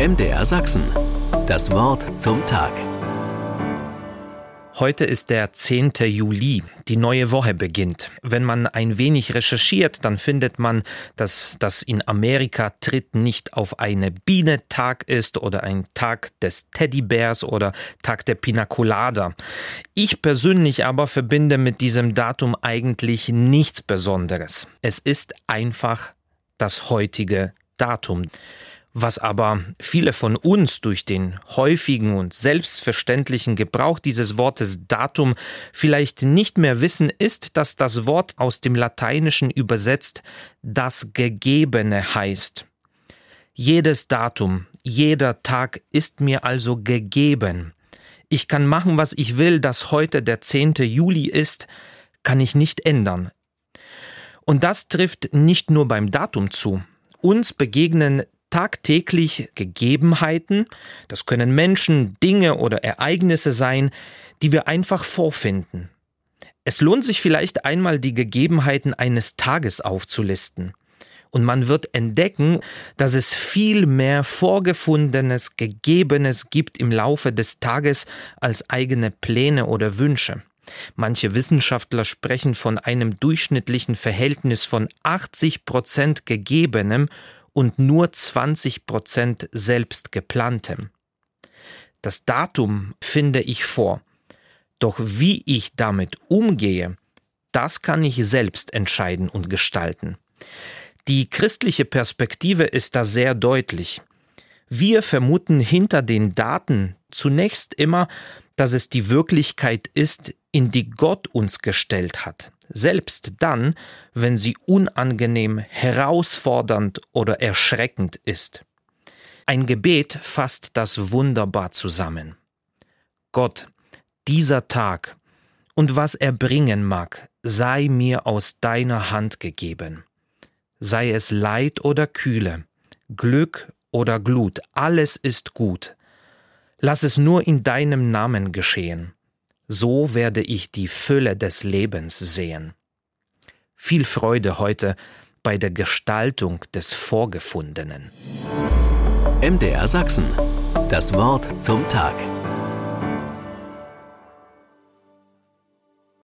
MDR Sachsen. Das Wort zum Tag. Heute ist der 10. Juli. Die neue Woche beginnt. Wenn man ein wenig recherchiert, dann findet man, dass das in Amerika Tritt nicht auf eine Biene Tag ist oder ein Tag des Teddybärs oder Tag der Pina Colada. Ich persönlich aber verbinde mit diesem Datum eigentlich nichts Besonderes. Es ist einfach das heutige Datum. Was aber viele von uns durch den häufigen und selbstverständlichen Gebrauch dieses Wortes Datum vielleicht nicht mehr wissen, ist, dass das Wort aus dem Lateinischen übersetzt das Gegebene heißt. Jedes Datum, jeder Tag ist mir also gegeben. Ich kann machen, was ich will, dass heute der 10. Juli ist, kann ich nicht ändern. Und das trifft nicht nur beim Datum zu. Uns begegnen tagtäglich Gegebenheiten, das können Menschen, Dinge oder Ereignisse sein, die wir einfach vorfinden. Es lohnt sich vielleicht einmal die Gegebenheiten eines Tages aufzulisten. Und man wird entdecken, dass es viel mehr Vorgefundenes, Gegebenes gibt im Laufe des Tages als eigene Pläne oder Wünsche. Manche Wissenschaftler sprechen von einem durchschnittlichen Verhältnis von 80 Prozent Gegebenem und nur 20 Prozent selbst geplantem. Das Datum finde ich vor, doch wie ich damit umgehe, das kann ich selbst entscheiden und gestalten. Die christliche Perspektive ist da sehr deutlich. Wir vermuten hinter den Daten zunächst immer, dass es die Wirklichkeit ist, in die Gott uns gestellt hat, selbst dann, wenn sie unangenehm, herausfordernd oder erschreckend ist. Ein Gebet fasst das wunderbar zusammen. Gott, dieser Tag und was er bringen mag, sei mir aus deiner Hand gegeben. Sei es Leid oder Kühle, Glück oder Glut, alles ist gut. Lass es nur in deinem Namen geschehen so werde ich die Fülle des Lebens sehen. Viel Freude heute bei der Gestaltung des Vorgefundenen. MDR Sachsen. Das Wort zum Tag.